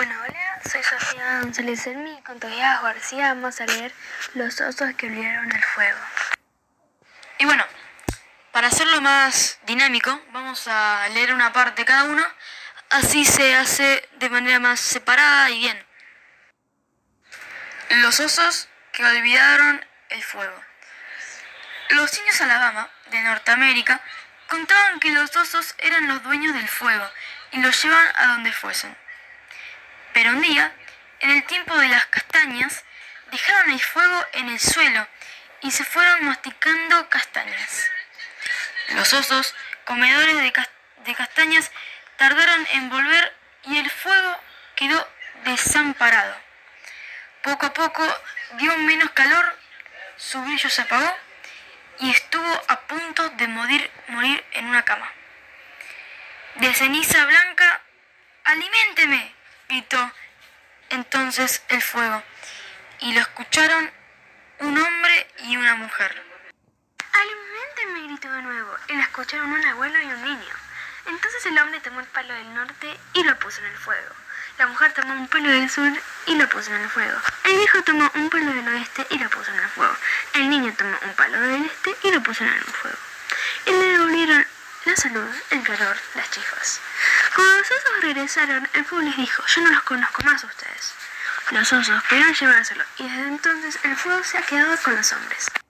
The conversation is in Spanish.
Bueno, hola, soy Sofía González Elmi y con Tobias García vamos a leer Los osos que olvidaron el fuego. Y bueno, para hacerlo más dinámico, vamos a leer una parte cada uno, así se hace de manera más separada y bien. Los osos que olvidaron el fuego. Los indios Alabama, de Norteamérica, contaban que los osos eran los dueños del fuego y los llevan a donde fuesen. Pero un día, en el tiempo de las castañas, dejaron el fuego en el suelo y se fueron masticando castañas. Los osos, comedores de, castañas, tardaron en volver y el fuego quedó desamparado. Poco a poco dio menos calor, su brillo se apagó y estuvo a punto de morir, morir en una cama. De ceniza blanca, aliménteme, gritó entonces el fuego, y lo escucharon un hombre y una mujer. Aliménteme, gritó de nuevo, y lo escucharon un abuelo y un niño. Entonces el hombre tomó el palo del norte y lo puso en el fuego. La mujer tomó un palo del sur y lo puso en el fuego. El hijo tomó un palo del oeste y lo puso en el fuego. El niño tomó un palo del este y lo puso en el fuego. Y le devolvieron la salud, el calor, las chifas. Cuando los osos regresaron, el fuego les dijo, yo no los conozco más a ustedes. Los osos pudieron llevárselo y desde entonces el fuego se ha quedado con los hombres.